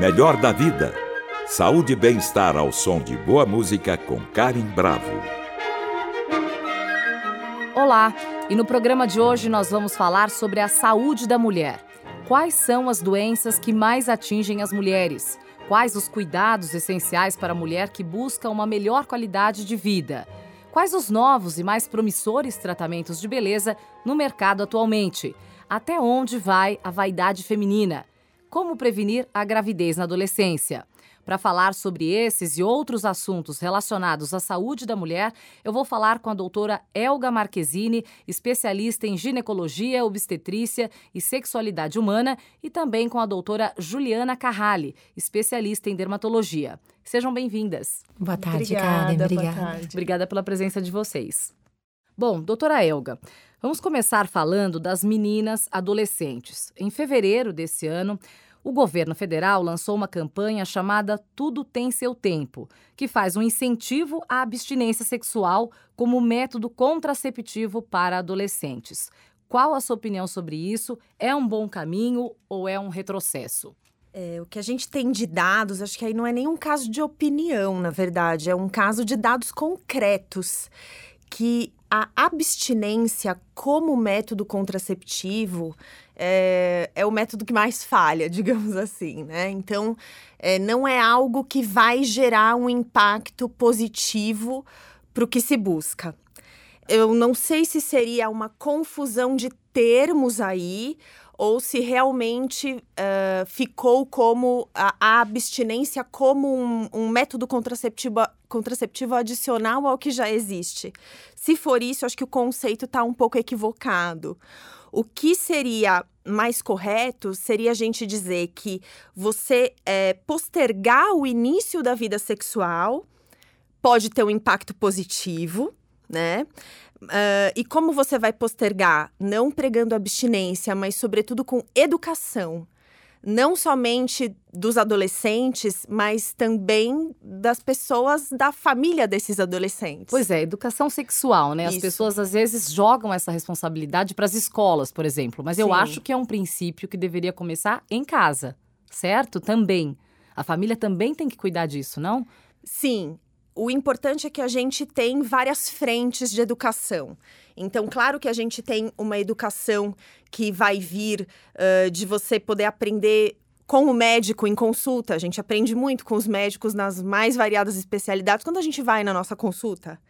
melhor da vida. Saúde e bem-estar ao som de boa música com Karen Bravo. Olá, e no programa de hoje nós vamos falar sobre a saúde da mulher. Quais são as doenças que mais atingem as mulheres? Quais os cuidados essenciais para a mulher que busca uma melhor qualidade de vida? Quais os novos e mais promissores tratamentos de beleza no mercado atualmente? Até onde vai a vaidade feminina? Como prevenir a gravidez na adolescência? Para falar sobre esses e outros assuntos relacionados à saúde da mulher, eu vou falar com a doutora Elga Marquezine, especialista em ginecologia, obstetrícia e sexualidade humana, e também com a doutora Juliana Carrali, especialista em dermatologia. Sejam bem-vindas. Boa tarde, Obrigada, Karen. boa Obrigada. tarde. Obrigada pela presença de vocês. Bom, doutora Elga, vamos começar falando das meninas adolescentes. Em fevereiro desse ano, o governo federal lançou uma campanha chamada Tudo Tem Seu Tempo, que faz um incentivo à abstinência sexual como método contraceptivo para adolescentes. Qual a sua opinião sobre isso? É um bom caminho ou é um retrocesso? É, o que a gente tem de dados, acho que aí não é nem um caso de opinião, na verdade, é um caso de dados concretos. Que a abstinência como método contraceptivo é, é o método que mais falha, digamos assim, né? Então, é, não é algo que vai gerar um impacto positivo para o que se busca. Eu não sei se seria uma confusão de termos aí ou se realmente eh, ficou como a, a abstinência como um, um método contraceptivo, contraceptivo adicional ao que já existe. Se for isso, acho que o conceito está um pouco equivocado. O que seria mais correto seria a gente dizer que você eh, postergar o início da vida sexual pode ter um impacto positivo, né? Ah, e como você vai postergar? Não pregando abstinência, mas sobretudo com educação. Não somente dos adolescentes, mas também das pessoas da família desses adolescentes. Pois é, educação sexual, né? As Isso. pessoas às vezes jogam essa responsabilidade para as escolas, por exemplo. Mas eu Sim. acho que é um princípio que deveria começar em casa, certo? Também. A família também tem que cuidar disso, não? Sim. O importante é que a gente tem várias frentes de educação. Então, claro que a gente tem uma educação que vai vir ãh, de você poder aprender com o médico em consulta. A gente aprende muito com os médicos nas mais variadas especialidades quando a gente vai na nossa consulta.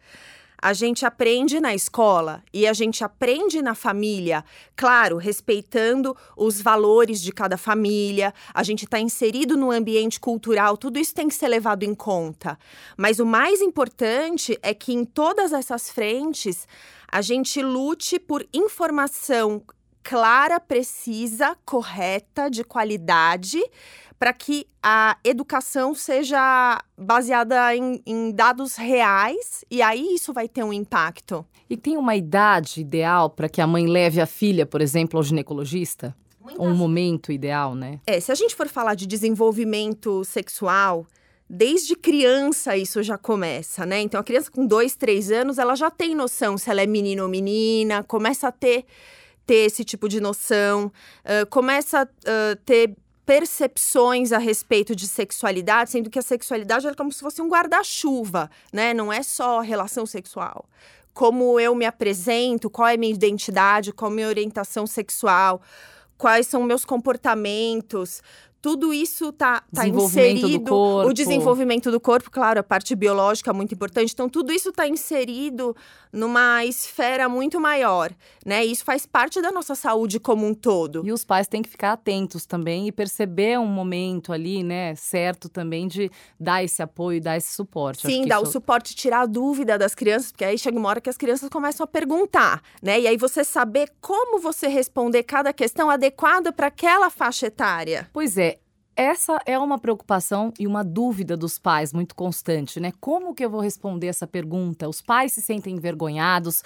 A gente aprende na escola e a gente aprende na família, claro, respeitando os valores de cada família. A gente está inserido no ambiente cultural, tudo isso tem que ser levado em conta. Mas o mais importante é que em todas essas frentes a gente lute por informação clara, precisa, correta, de qualidade, para que a educação seja baseada em, em dados reais e aí isso vai ter um impacto. E tem uma idade ideal para que a mãe leve a filha, por exemplo, ao ginecologista? Um momento ideal, né? É, se a gente for falar de desenvolvimento sexual, desde criança isso já começa, né? Então a criança com dois, três anos, ela já tem noção se ela é menino ou menina, começa a ter, ter esse tipo de noção, ah, começa a ter percepções a respeito de sexualidade, sendo que a sexualidade é como se fosse um guarda-chuva, né? Não é só relação sexual. Como eu me apresento, qual é a minha identidade, qual é minha orientação sexual, quais são meus comportamentos. Tudo isso tá, tá inserido. O desenvolvimento do corpo, claro, a parte biológica é muito importante. Então, tudo isso está inserido numa esfera muito maior, né? E isso faz parte da nossa saúde como um todo. E os pais têm que ficar atentos também e perceber um momento ali, né, certo também de dar esse apoio, dar esse suporte. Sim, dar o isso- suporte, tirar a dúvida das crianças, porque aí chega uma hora que as crianças começam a perguntar, né? E aí você saber como você responder cada questão adequada para aquela faixa etária. Pois é, essa é uma preocupação e uma dúvida dos pais muito constante, né? Como que eu vou responder essa pergunta? Os pais se sentem envergonhados.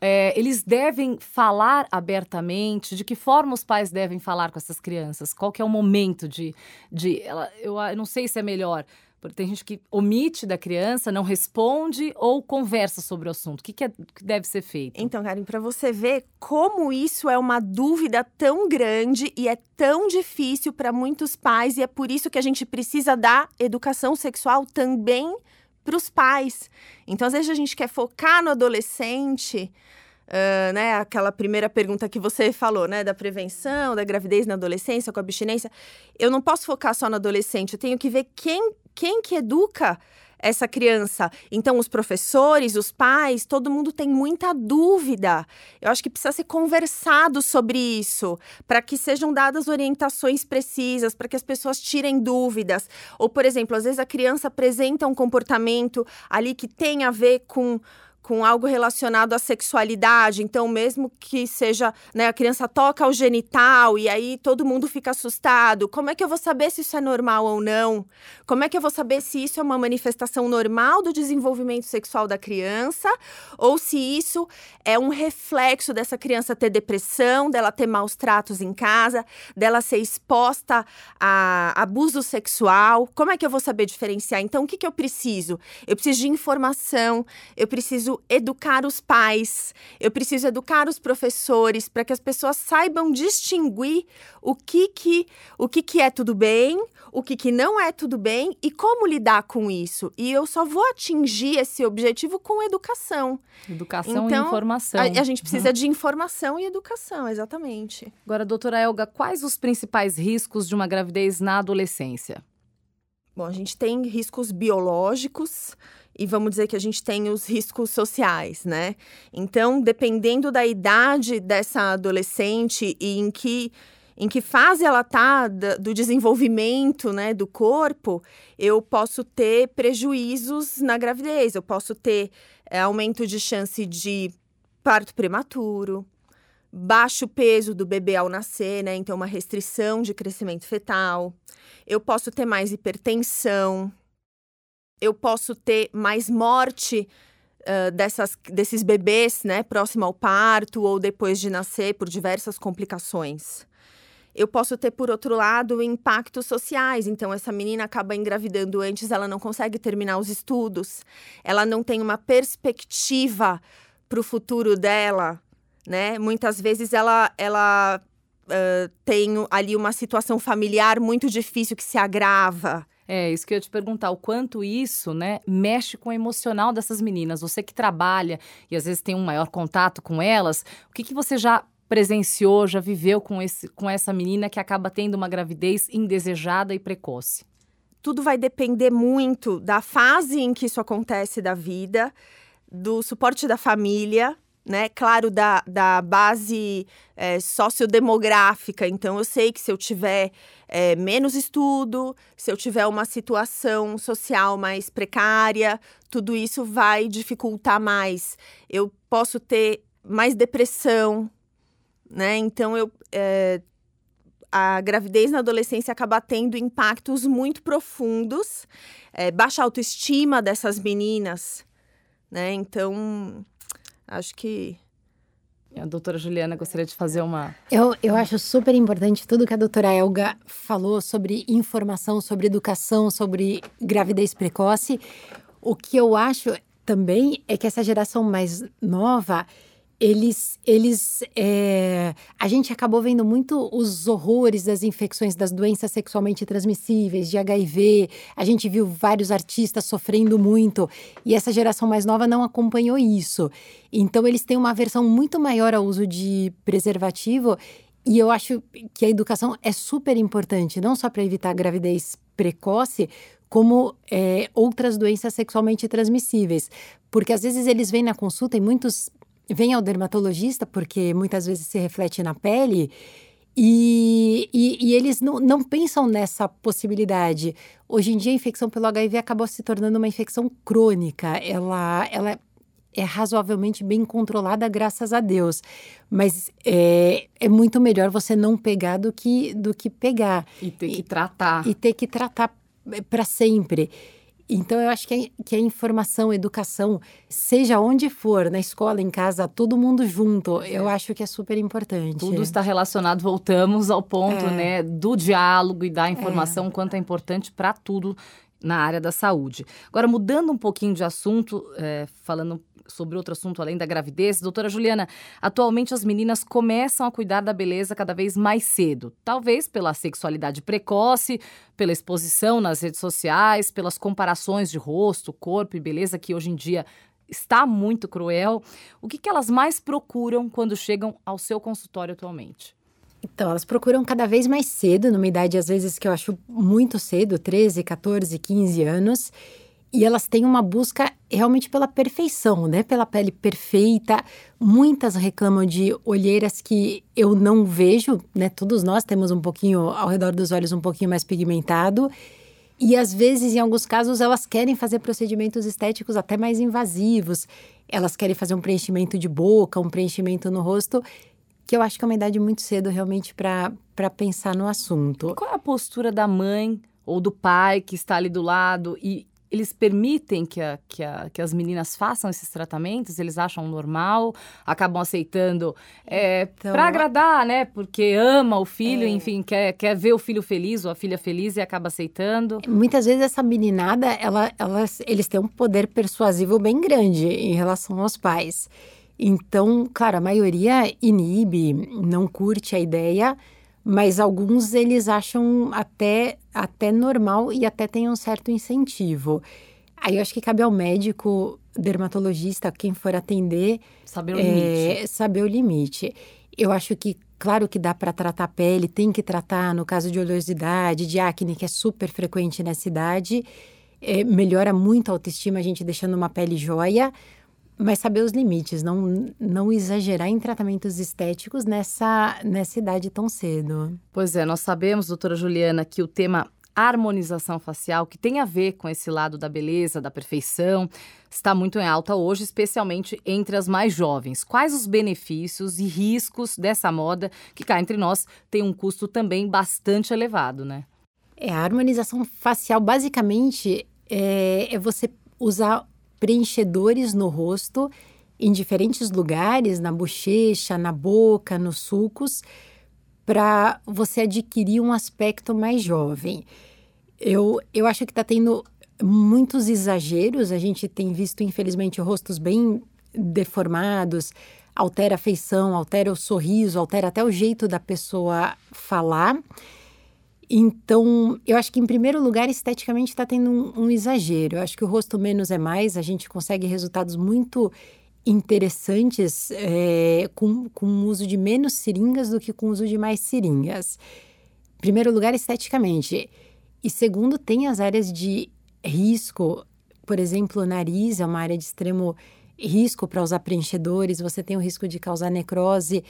é, eles devem falar abertamente? De que forma os pais devem falar com essas crianças? Qual que é o momento de. de ela, eu, eu não sei se é melhor Tem gente que omite da criança, não responde ou conversa sobre o assunto. O que, que, é, que deve ser feito? Então, Karen, para você ver como isso é uma dúvida tão grande e é tão difícil para muitos pais, e é por isso que a gente precisa dar educação sexual também para os pais. Então, às vezes, a gente quer focar no adolescente. Uh, né, aquela primeira pergunta que você falou, né, da prevenção, da gravidez na adolescência, com abstinência. Eu não posso focar só no adolescente, eu tenho que ver quem, quem que educa essa criança. Então, os professores, os pais, todo mundo tem muita dúvida. Eu acho que precisa ser conversado sobre isso, para que sejam dadas orientações precisas, para que as pessoas tirem dúvidas. Ou, por exemplo, às vezes a criança apresenta um comportamento ali que tem a ver com com algo relacionado à sexualidade. Então, mesmo que seja, né, a criança toca o genital e aí todo mundo fica assustado, como é que eu vou saber se isso é normal ou não? Como é que eu vou saber se isso é uma manifestação normal do desenvolvimento sexual da criança ou se isso é um reflexo dessa criança ter depressão, dela ter maus tratos em casa, dela ser exposta a abuso sexual? Como é que eu vou saber diferenciar? Então, o que, que eu preciso? Eu preciso de informação, eu preciso educar os pais, eu preciso educar os professores para que as pessoas saibam distinguir o que que, o que, que é tudo bem, o que, que não é tudo bem e como lidar com isso. E eu só vou atingir esse objetivo com educação. Educação então, e informação. A, a gente precisa uhum. de informação e educação, exatamente. Agora, doutora Elga, quais os principais riscos de uma gravidez na adolescência? Bom, a gente tem riscos biológicos e vamos dizer que a gente tem os riscos sociais, né? Então, dependendo da idade dessa adolescente e em que em que fase ela está do desenvolvimento né, do corpo, eu posso ter prejuízos na gravidez, eu posso ter é, aumento de chance de parto prematuro, baixo peso do bebê ao nascer, né? Então, uma restrição de crescimento fetal. Eu posso ter mais hipertensão, eu posso ter mais morte uh, dessas, desses bebês, né, próximo ao parto ou depois de nascer por diversas complicações. Eu posso ter, por outro lado, impactos sociais. Então, essa menina acaba engravidando antes, ela não consegue terminar os estudos, ela não tem uma perspectiva para o futuro dela, né? Muitas vezes ela, ela uh, tem ali uma situação familiar muito difícil que se agrava. É, isso que eu ia te perguntar, o quanto isso, né, mexe com o emocional dessas meninas. Você que trabalha e às vezes tem um maior contato com elas, o que, que você já presenciou, já viveu com, esse, com essa menina que acaba tendo uma gravidez indesejada e precoce? Tudo vai depender muito da fase em que isso acontece da vida, do suporte da família, né? Claro, da, da base é, sociodemográfica. Então, eu sei que se eu tiver é, menos estudo, se eu tiver uma situação social mais precária, tudo isso vai dificultar mais. Eu posso ter mais depressão, né? Então, eu. É, a gravidez na adolescência acaba tendo impactos muito profundos, baixa autoestima dessas meninas, né? Então, Acho que. A doutora Juliana gostaria de fazer uma. Eu, eu acho super importante tudo que a doutora Elga falou sobre informação, sobre educação, sobre gravidez precoce. O que eu acho também é que essa geração mais nova eles, eles é, a gente acabou vendo muito os horrores das infecções das doenças sexualmente transmissíveis, de HIV. A gente viu vários artistas sofrendo muito e essa geração mais nova não acompanhou isso. Então eles têm uma versão muito maior ao uso de preservativo e eu acho que a educação é super importante, não só para evitar a gravidez precoce, como é, outras doenças sexualmente transmissíveis. Porque às vezes eles vêm na consulta e muitos vem ao dermatologista, porque muitas vezes se reflete na pele, e, e, e, eles não, não pensam nessa possibilidade. Hoje em dia, a infecção pelo HIV acabou se tornando uma infecção crônica. Ela, ela é razoavelmente bem controlada, graças a Deus. Mas é, é muito melhor você não pegar do que, do que pegar. E ter que tratar. E ter que tratar é, para sempre. Então, eu acho que a, que a informação, a educação, seja onde for, na escola, em casa, todo mundo junto, eu acho que é super importante. Tudo está relacionado, voltamos ao ponto, é. né, do diálogo e da informação, é. quanto é importante para tudo na área da saúde. Agora, mudando um pouquinho de assunto, é, falando sobre outro assunto além da gravidez, doutora Juliana, atualmente as meninas começam a cuidar da beleza cada vez mais cedo. Talvez pela sexualidade precoce, pela exposição nas redes sociais, pelas comparações de rosto, corpo e beleza que hoje em dia está muito cruel. O que, que elas mais procuram quando chegam ao seu consultório atualmente? Então, elas procuram cada vez mais cedo, numa idade às vezes que eu acho muito cedo, 13, 14, 15 anos. E elas têm uma busca realmente pela perfeição, né? Pela pele perfeita. Muitas reclamam de olheiras que eu não vejo, né? Todos nós temos um pouquinho ao redor dos olhos um pouquinho mais pigmentado. E às vezes, em alguns casos, elas querem fazer procedimentos estéticos até mais invasivos. Elas querem fazer um preenchimento de boca, um preenchimento no rosto que eu acho que é uma idade muito cedo realmente para pensar no assunto. Qual é a postura da mãe ou do pai que está ali do lado e eles permitem que, a, que, a, que as meninas façam esses tratamentos? Eles acham normal? Acabam aceitando é, então, para agradar, né? Porque ama o filho, é... enfim, quer, quer ver o filho feliz ou a filha feliz e acaba aceitando. Muitas vezes essa meninada, ela, elas, eles têm um poder persuasivo bem grande em relação aos pais. Então, claro, a maioria inibe, não curte a ideia, mas alguns eles acham até, até normal e até tem um certo incentivo. Aí eu acho que cabe ao médico, dermatologista, quem for atender, saber o é, limite. Saber o limite. Eu acho que, claro que dá para tratar a pele, tem que tratar no caso de oleosidade, de acne, que é super frequente nessa idade. É, melhora muito a autoestima, a gente deixando uma pele jóia mas saber os limites, não, não exagerar em tratamentos estéticos nessa, nessa idade tão cedo. Pois é, nós sabemos, doutora Juliana, que o tema harmonização facial, que tem a ver com esse lado da beleza, da perfeição, está muito em alta hoje, especialmente entre as mais jovens. Quais os benefícios e riscos dessa moda, que cá entre nós tem um custo também bastante elevado, né? É, a harmonização facial basicamente é, é você usar preenchedores no rosto em diferentes lugares, na bochecha, na boca, nos sulcos, para você adquirir um aspecto mais jovem. Eu, eu acho que está tendo muitos exageros, a gente tem visto, infelizmente, rostos bem deformados, altera a feição, altera o sorriso, altera até o jeito da pessoa falar. Então, eu acho que, em primeiro lugar, esteticamente está tendo um, um, exagero. Eu acho que o rosto menos é mais, a gente consegue resultados muito interessantes é, com, com o uso de menos seringas do que com o uso de mais seringas. Em primeiro lugar, esteticamente. E segundo, tem as áreas de risco, por exemplo, o nariz é uma área de extremo risco para usar preenchedores, você tem o risco de causar necrose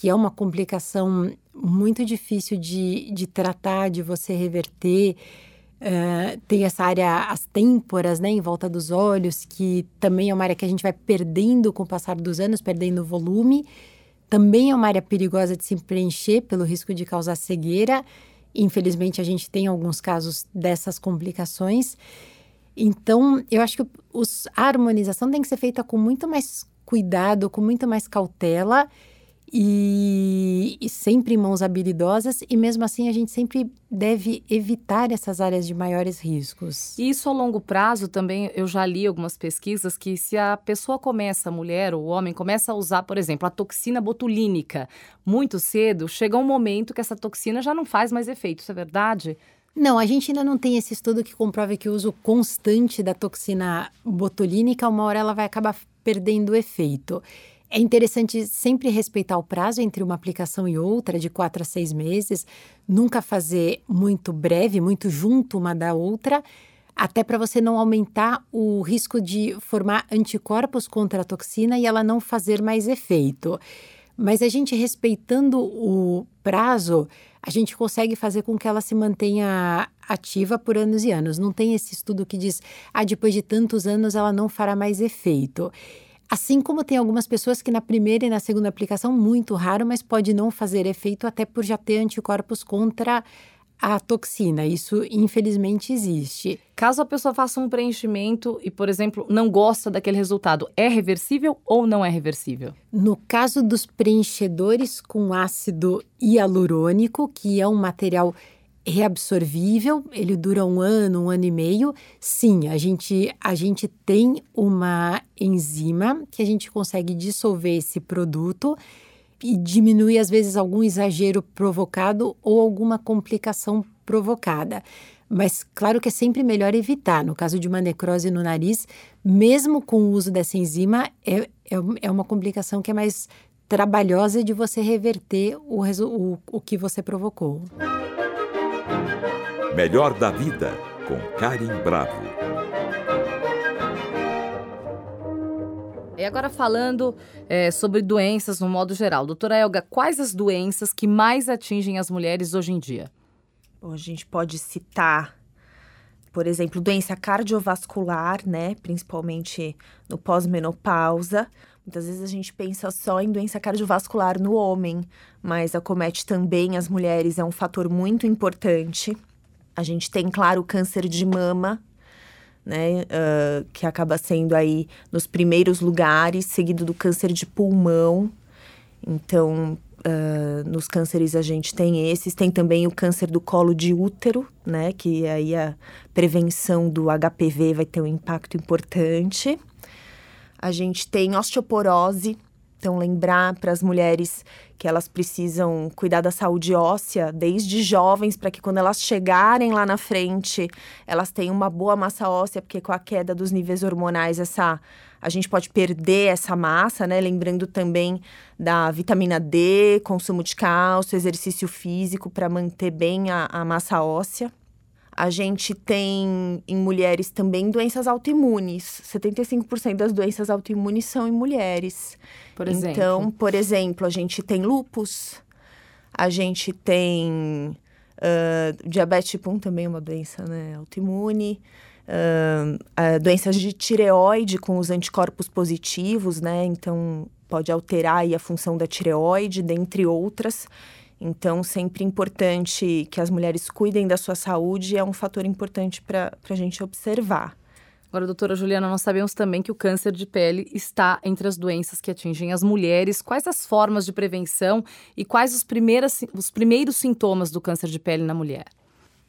que é uma complicação muito difícil de, de tratar, de você reverter. Uh, tem essa área, as têmporas, né, em volta dos olhos, que também é uma área que a gente vai perdendo com o passar dos anos, perdendo volume. Também é uma área perigosa de se preencher pelo risco de causar cegueira. Infelizmente, a gente tem alguns casos dessas complicações. Então, eu acho que os, a harmonização tem que ser feita com muito mais cuidado, com muito mais cautela e, e, sempre em mãos habilidosas, e mesmo assim a gente sempre deve evitar essas áreas de maiores riscos. E isso a longo prazo também, eu já li algumas pesquisas que se a pessoa começa, a mulher ou o homem, começa a usar, por exemplo, a toxina botulínica muito cedo, chega um momento que essa toxina já não faz mais efeito, isso é verdade? Não, a gente ainda não tem esse estudo que comprove que o uso constante da toxina botulínica, uma hora ela vai acabar perdendo o efeito. É interessante sempre respeitar o prazo entre uma aplicação e outra, de quatro a seis meses, nunca fazer muito breve, muito junto uma da outra, até para você não aumentar o risco de formar anticorpos contra a toxina e ela não fazer mais efeito. Mas a gente respeitando o prazo, a gente consegue fazer com que ela se mantenha ativa por anos e anos. Não tem esse estudo que diz, ah, depois de tantos anos ela não fará mais efeito. Assim como tem algumas pessoas que na primeira e na segunda aplicação, muito raro, mas pode não fazer efeito até por já ter anticorpos contra a toxina. Isso, infelizmente, existe. Caso a pessoa faça um preenchimento e, por exemplo, não gosta daquele resultado, é reversível ou não é reversível? No caso dos preenchedores com ácido hialurônico, que é um material reabsorvível, ele dura um ano, um ano e meio. Sim, a gente, a gente tem uma enzima que a gente consegue dissolver esse produto e diminuir, às vezes, algum exagero provocado ou alguma complicação provocada. Mas claro que é sempre melhor evitar. No caso de uma necrose no nariz, mesmo com o uso dessa enzima, é, é, é uma complicação que é mais trabalhosa de você reverter o, o, o que você provocou. Melhor da Vida, com Karim Bravo. E agora falando é, sobre doenças no modo geral. Doutora Elga, quais as doenças que mais atingem as mulheres hoje em dia? Bom, a gente pode citar, por exemplo, doença cardiovascular, né? Principalmente no pós-menopausa. Muitas vezes a gente pensa só em doença cardiovascular no homem, mas acomete também as mulheres, é um fator muito importante. A gente tem, claro, o câncer de mama, né, uh, que acaba sendo aí nos primeiros lugares, seguido do câncer de pulmão. Então, uh, nos cânceres a gente tem esses, tem também o câncer do colo de útero, né, que aí a prevenção do HPV vai ter um impacto importante. A gente tem osteoporose, então, lembrar para as mulheres que elas precisam cuidar da saúde óssea desde jovens, para que quando elas chegarem lá na frente, elas tenham uma boa massa óssea, porque com a queda dos níveis hormonais, essa a gente pode perder essa massa, né? Lembrando também da vitamina D, consumo de cálcio, exercício físico para manter bem a, a massa óssea. A gente tem em mulheres também doenças autoimunes. 75% das doenças autoimunes são em mulheres. Por exemplo? Então, por exemplo, a gente tem lupus, a gente tem uh, diabetes tipo 1 também é uma doença né, autoimune. Uh, doenças de tireoide com os anticorpos positivos, né? Então, pode alterar a função da tireoide, dentre outras. Então, sempre importante que as mulheres cuidem da sua saúde é um fator importante para a gente observar. Agora, doutora Juliana, nós sabemos também que o câncer de pele está entre as doenças que atingem as mulheres. Quais as formas de prevenção e quais os, primeiros, os primeiros sintomas do câncer de pele na mulher?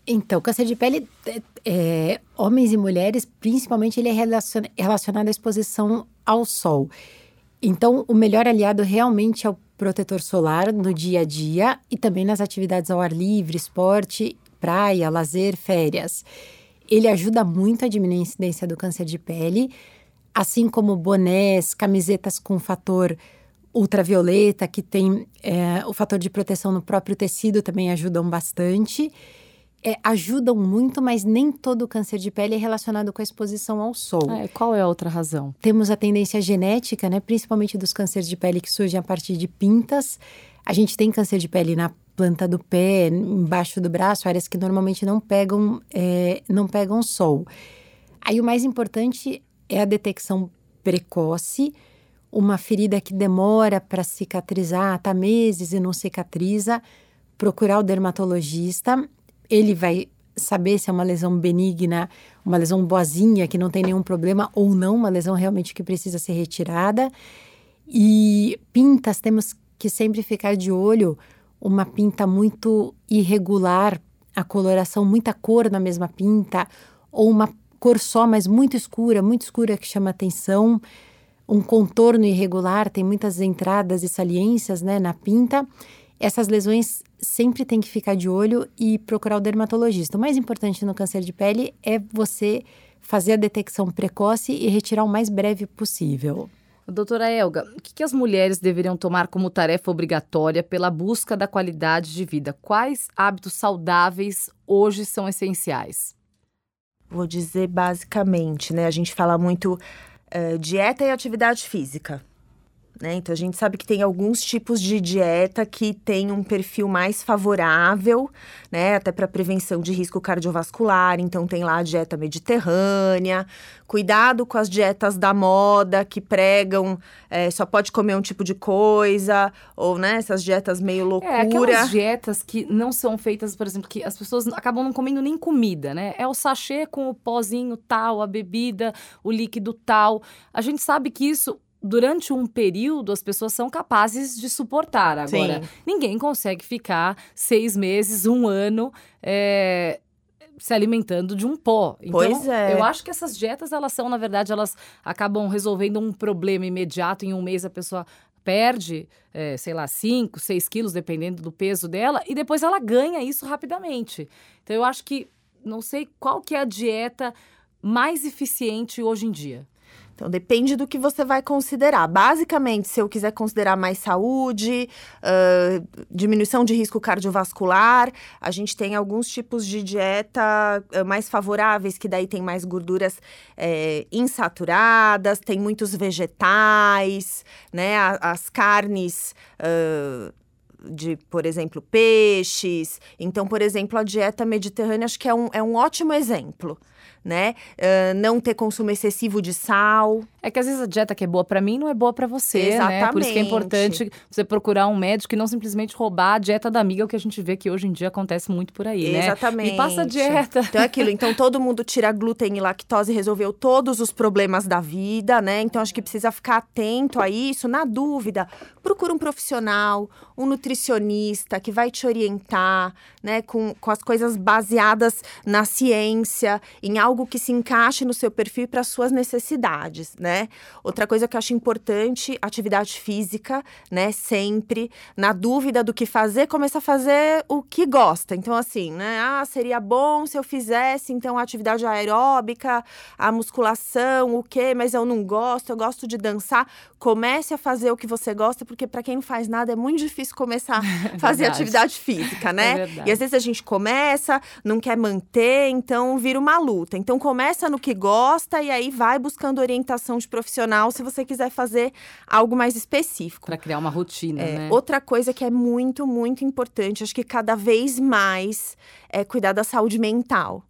Então, câncer de pele, é, é homens e mulheres, principalmente, ele é relacionado à exposição ao sol. Então, o melhor aliado realmente é o protetor solar no dia a dia e também nas atividades ao ar livre, esporte, praia, lazer, férias. Ele ajuda muito a diminuir a incidência do câncer de pele, assim como bonés, camisetas com fator ultravioleta, que tem é, o fator de proteção no próprio tecido, também ajudam bastante é, ajudam muito, mas nem todo câncer de pele é relacionado com a exposição ao sol. É, qual é a outra razão? Temos a tendência genética, né, principalmente dos cânceres de pele que surgem a partir de pintas. A gente tem câncer de pele na planta do pé, embaixo do braço, áreas que normalmente não pegam, é, não pegam sol. Aí o mais importante é a detecção precoce. Uma ferida que demora para cicatrizar, tá meses e não cicatriza, procurar o dermatologista ele vai saber se é uma lesão benigna, uma lesão boazinha, que não tem nenhum problema, ou não, uma lesão realmente que precisa ser retirada. E pintas, temos que sempre ficar de olho, uma pinta muito irregular, a coloração, muita cor na mesma pinta, ou uma cor só, mas muito escura, muito escura que chama atenção, um contorno irregular, tem muitas entradas e saliências né, na pinta. Essas lesões sempre tem que ficar de olho e procurar o dermatologista. O mais importante no câncer de pele é você fazer a detecção precoce e retirar o mais breve possível. Doutora Elga, o que, as mulheres deveriam tomar como tarefa obrigatória pela busca da qualidade de vida? Quais hábitos saudáveis hoje são essenciais? Vou dizer basicamente, né? A gente fala muito uh, dieta e atividade física. Né? Então a gente sabe que tem alguns tipos de dieta que tem um perfil mais favorável, né? Até para prevenção de risco cardiovascular. Então tem lá a dieta mediterrânea. Cuidado com as dietas da moda que pregam é, só pode comer um tipo de coisa, ou né, essas dietas meio loucura. É, aquelas dietas que não são feitas, por exemplo, que as pessoas acabam não comendo nem comida, né? É o sachê com o pozinho tal, a bebida, o líquido tal. A gente sabe que isso durante um período as pessoas são capazes de suportar. Agora, Sim. ninguém consegue ficar seis meses, um ano. é, se alimentando de um pó. Então, Pois é. eu acho que essas dietas, elas são, na verdade, elas acabam resolvendo um problema imediato. Em um mês a pessoa perde, é, sei lá, 5, 6 quilos, dependendo do peso dela, e depois ela ganha isso rapidamente. Então, eu acho que, não sei qual que é a dieta mais eficiente hoje em dia. Então, depende do que você vai considerar. Basicamente, se eu quiser considerar mais saúde, ah, diminuição de risco cardiovascular, a gente tem alguns tipos de dieta mais favoráveis, que daí tem mais gorduras insaturadas, tem muitos vegetais, né? As carnes. ah, de, por exemplo, peixes. Então, por exemplo, a dieta mediterrânea acho que é um, é um ótimo exemplo, né? Ah, não ter consumo excessivo de sal. É que às vezes a dieta que é boa pra mim não é boa pra você, né? Por isso que é Exatamente. importante você procurar um médico e não simplesmente roubar a dieta da amiga, o que a gente vê que hoje em dia acontece muito por aí, né? Exatamente. Me passa a dieta. Então é aquilo. Então todo mundo tira glúten e lactose, resolveu todos os problemas da vida, né? Então acho que precisa ficar atento a isso. Na dúvida, procura um profissional, um nutricionista que vai te orientar, né? Com, com as coisas baseadas na ciência, em algo que se encaixe no seu perfil para suas necessidades, né? Outra coisa que eu acho importante, atividade física, né? Sempre. Na dúvida do que fazer, começa a fazer o que gosta. Então, assim, né? Ah, seria bom se eu fizesse, então, a atividade aeróbica, a musculação, o quê? Mas eu não gosto, eu gosto de dançar. Comece a fazer o que você gosta, porque para quem não faz nada é muito difícil começar a fazer verdade. atividade física, né? É e às vezes a gente começa, não quer manter, então vira uma luta. Então começa no que gosta e aí vai buscando orientação de profissional se você quiser fazer algo mais específico. Pra criar uma rotina, É, né? Outra coisa que é muito, muito importante, acho que cada vez mais é cuidar da saúde mental.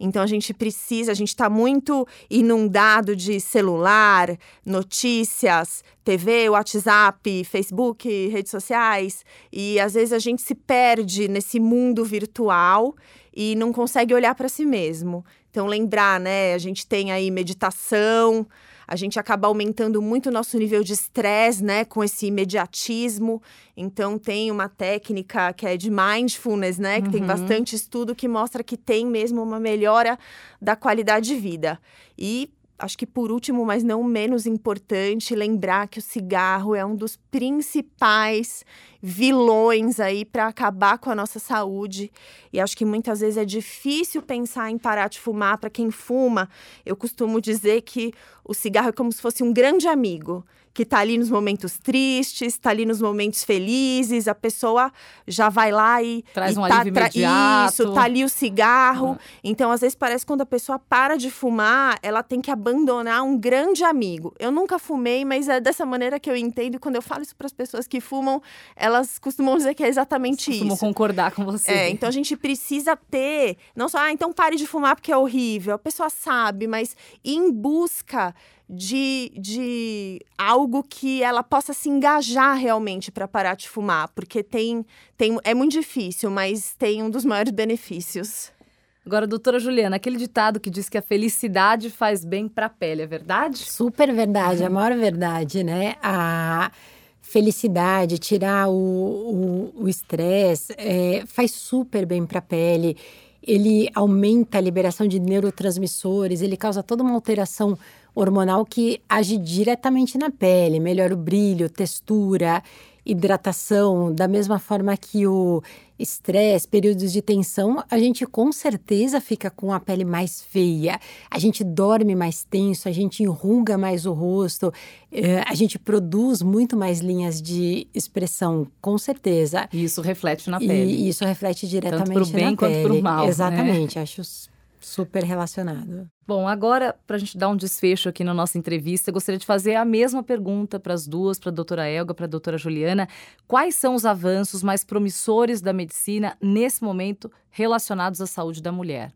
Então a gente precisa, a gente está muito inundado de celular, notícias, TV, WhatsApp, Facebook, redes sociais, e às vezes a gente se perde nesse mundo virtual e não consegue olhar para si mesmo. Então lembrar, né, a gente tem aí meditação, a gente acaba aumentando muito o nosso nível de estresse, né, com esse imediatismo. Então tem uma técnica que é de mindfulness, né, que tem Uhum. bastante estudo que mostra que tem mesmo uma melhora da qualidade de vida. E acho que por último, mas não menos importante, lembrar que o cigarro é um dos principais vilões aí para acabar com a nossa saúde. E acho que muitas vezes é difícil pensar em parar de fumar para quem fuma. Eu costumo dizer que o cigarro é como se fosse um grande amigo que tá ali nos momentos tristes, tá ali nos momentos felizes, a pessoa já vai lá e Traz e um tá, alívio imediato. Isso, tá ali o cigarro. Ah. Então, às vezes parece que quando a pessoa para de fumar, ela tem que abandonar um grande amigo. Eu nunca fumei, mas é dessa maneira que eu entendo. E quando eu falo isso para as pessoas que fumam, elas costumam dizer que é exatamente Costumo isso. concordar com você. É, então a gente precisa ter, não só, ah, então pare de fumar porque é horrível. A pessoa sabe, mas em busca de, de algo que ela possa se engajar realmente para parar de fumar, porque tem, tem é muito difícil, mas tem um dos maiores benefícios. Agora, doutora Juliana, aquele ditado que diz que a felicidade faz bem pra pele, é verdade? Super verdade, a maior verdade, né? A felicidade, tirar o o- o estresse, é, faz super bem para a pele. Ele aumenta a liberação de neurotransmissores, ele causa toda uma alteração hormonal que age diretamente na pele, melhora o brilho, textura, hidratação, da mesma forma que o estresse, períodos de tensão, a gente com certeza fica com a pele mais feia, a gente dorme mais tenso, a gente enruga mais o rosto, eh, a gente produz muito mais linhas de expressão, com certeza. E isso reflete na E pele. isso reflete diretamente pro bem na quanto pele. pro mal, né? Exatamente, acho s- super relacionado. Bom, agora, para a gente dar um desfecho aqui na nossa entrevista, eu gostaria de fazer a mesma pergunta para as duas, para a doutora Elga, para a doutora Juliana. Quais são os avanços mais promissores da medicina nesse momento relacionados à saúde da mulher?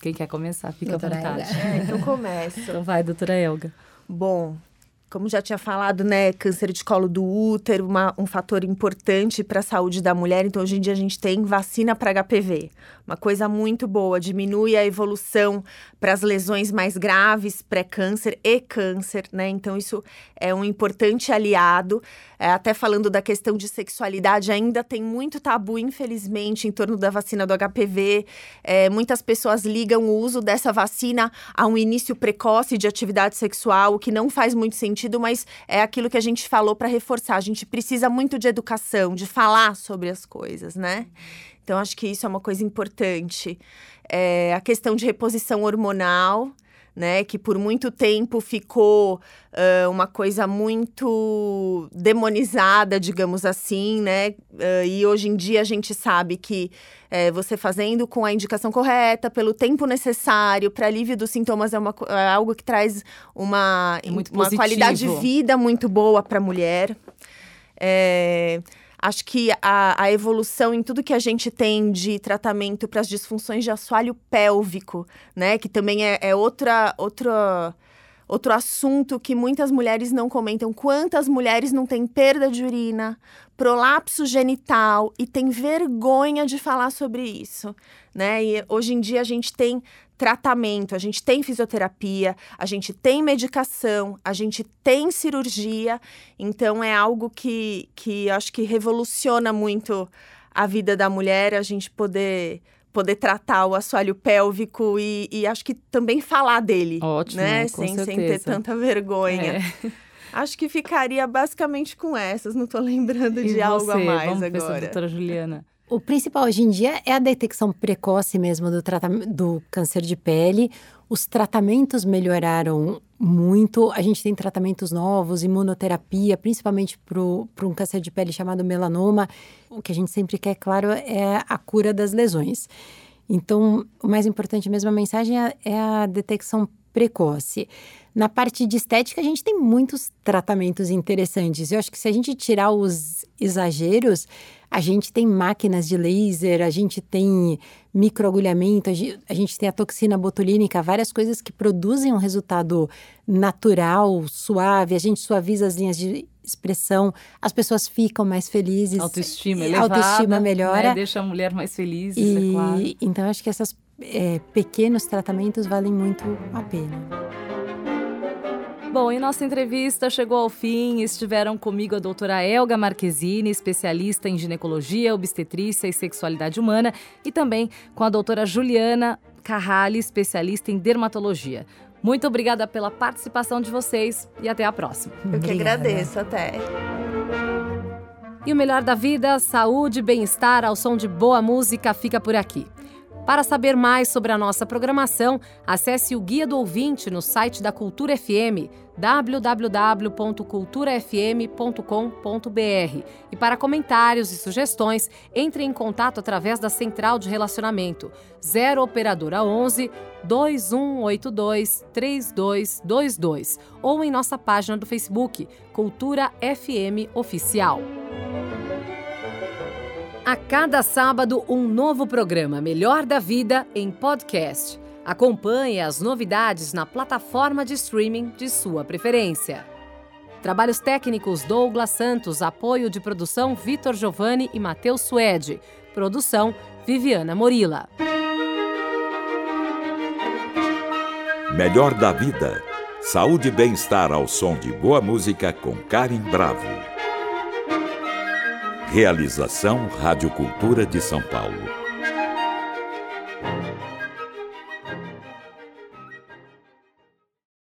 Quem quer começar? Fica Doutora à vontade. É, então começo. Então vai, doutora Elga. Bom, como já tinha falado, né, câncer de colo do útero, uma, um fator importante para a saúde da mulher. Então, hoje em dia, a gente tem vacina para HPV. Uma coisa muito boa, diminui a evolução para as lesões mais graves, pré-câncer e câncer, né? Então, isso é um importante aliado. É, até falando da questão de sexualidade, ainda tem muito tabu, infelizmente, em torno da vacina do HPV. É, muitas pessoas ligam o uso dessa vacina a um início precoce de atividade sexual, o que não faz muito sentido, mas é aquilo que a gente falou para reforçar. A gente precisa muito de educação, de falar sobre as coisas, né? Então, acho que isso é uma coisa importante. É, a questão de reposição hormonal né? Que por muito tempo ficou uh, uma coisa muito demonizada, digamos assim, né? Uh, e hoje em dia a gente sabe que é, você fazendo com a indicação correta, pelo tempo necessário, para alívio dos sintomas, é, uma, é algo que traz uma, é uma qualidade de vida muito boa para a mulher. É, Acho que a, a evolução em tudo que a gente tem de tratamento para as disfunções de assoalho pélvico, né? Que também é, é outra, outra, outro assunto que muitas mulheres não comentam. Quantas mulheres não têm perda de urina, prolapso genital e têm vergonha de falar sobre isso, né? E hoje em dia a gente tem tratamento, a gente tem fisioterapia, a gente tem medicação, a gente tem cirurgia, então é algo que, que acho que revoluciona muito a vida da mulher, a gente poder poder tratar o assoalho pélvico e, e acho que também falar dele, Ótimo, né? Sem, sem ter tanta vergonha. É. Acho que ficaria basicamente com essas, não estou lembrando e de você? algo a mais Vamos agora. Doutora Juliana. O principal hoje em dia é a detecção precoce mesmo do, do câncer de pele. Os tratamentos melhoraram muito. A gente tem tratamentos novos, imunoterapia, principalmente para um câncer de pele chamado melanoma. O que a gente sempre quer, claro, é a cura das lesões. Então, o mais importante mesmo, a mensagem é, é a detecção precoce. Na parte de estética, a gente tem muitos tratamentos interessantes. Eu acho que se a gente tirar os exageros, a gente tem máquinas de laser, a gente tem microagulhamento, a gente tem a toxina botulínica, várias coisas que produzem um resultado natural, suave, a gente suaviza as linhas de expressão, as pessoas ficam mais felizes. Autoestima elevada. Autoestima melhora. Né? Deixa a mulher mais feliz, e, é claro. Então, acho que esses é, pequenos tratamentos valem muito a pena. Bom, e nossa entrevista chegou ao fim. Estiveram comigo a doutora Elga Marquezine, especialista em ginecologia, obstetrícia e sexualidade humana, e também com a doutora Juliana Carrali, especialista em dermatologia. Muito obrigada pela participação de vocês e até a próxima. Eu que agradeço, até. E o melhor da vida, saúde e bem-estar ao som de boa música fica por aqui. Para saber mais sobre a nossa programação, acesse o Guia do Ouvinte no site da Cultura FM, www.culturafm.com.br. E para comentários e sugestões, entre em contato através da Central de Relacionamento 0 Operadora 11 2182 3222 ou em nossa página do Facebook Cultura FM Oficial. A cada sábado, um novo programa Melhor da Vida em podcast. Acompanhe as novidades na plataforma de streaming de sua preferência. Trabalhos técnicos Douglas Santos, apoio de produção Vitor Giovanni e Matheus Suede. Produção Viviana Morila. Melhor da Vida. Saúde e bem-estar ao som de boa música com Karen Bravo. Realização Rádio Cultura de São Paulo.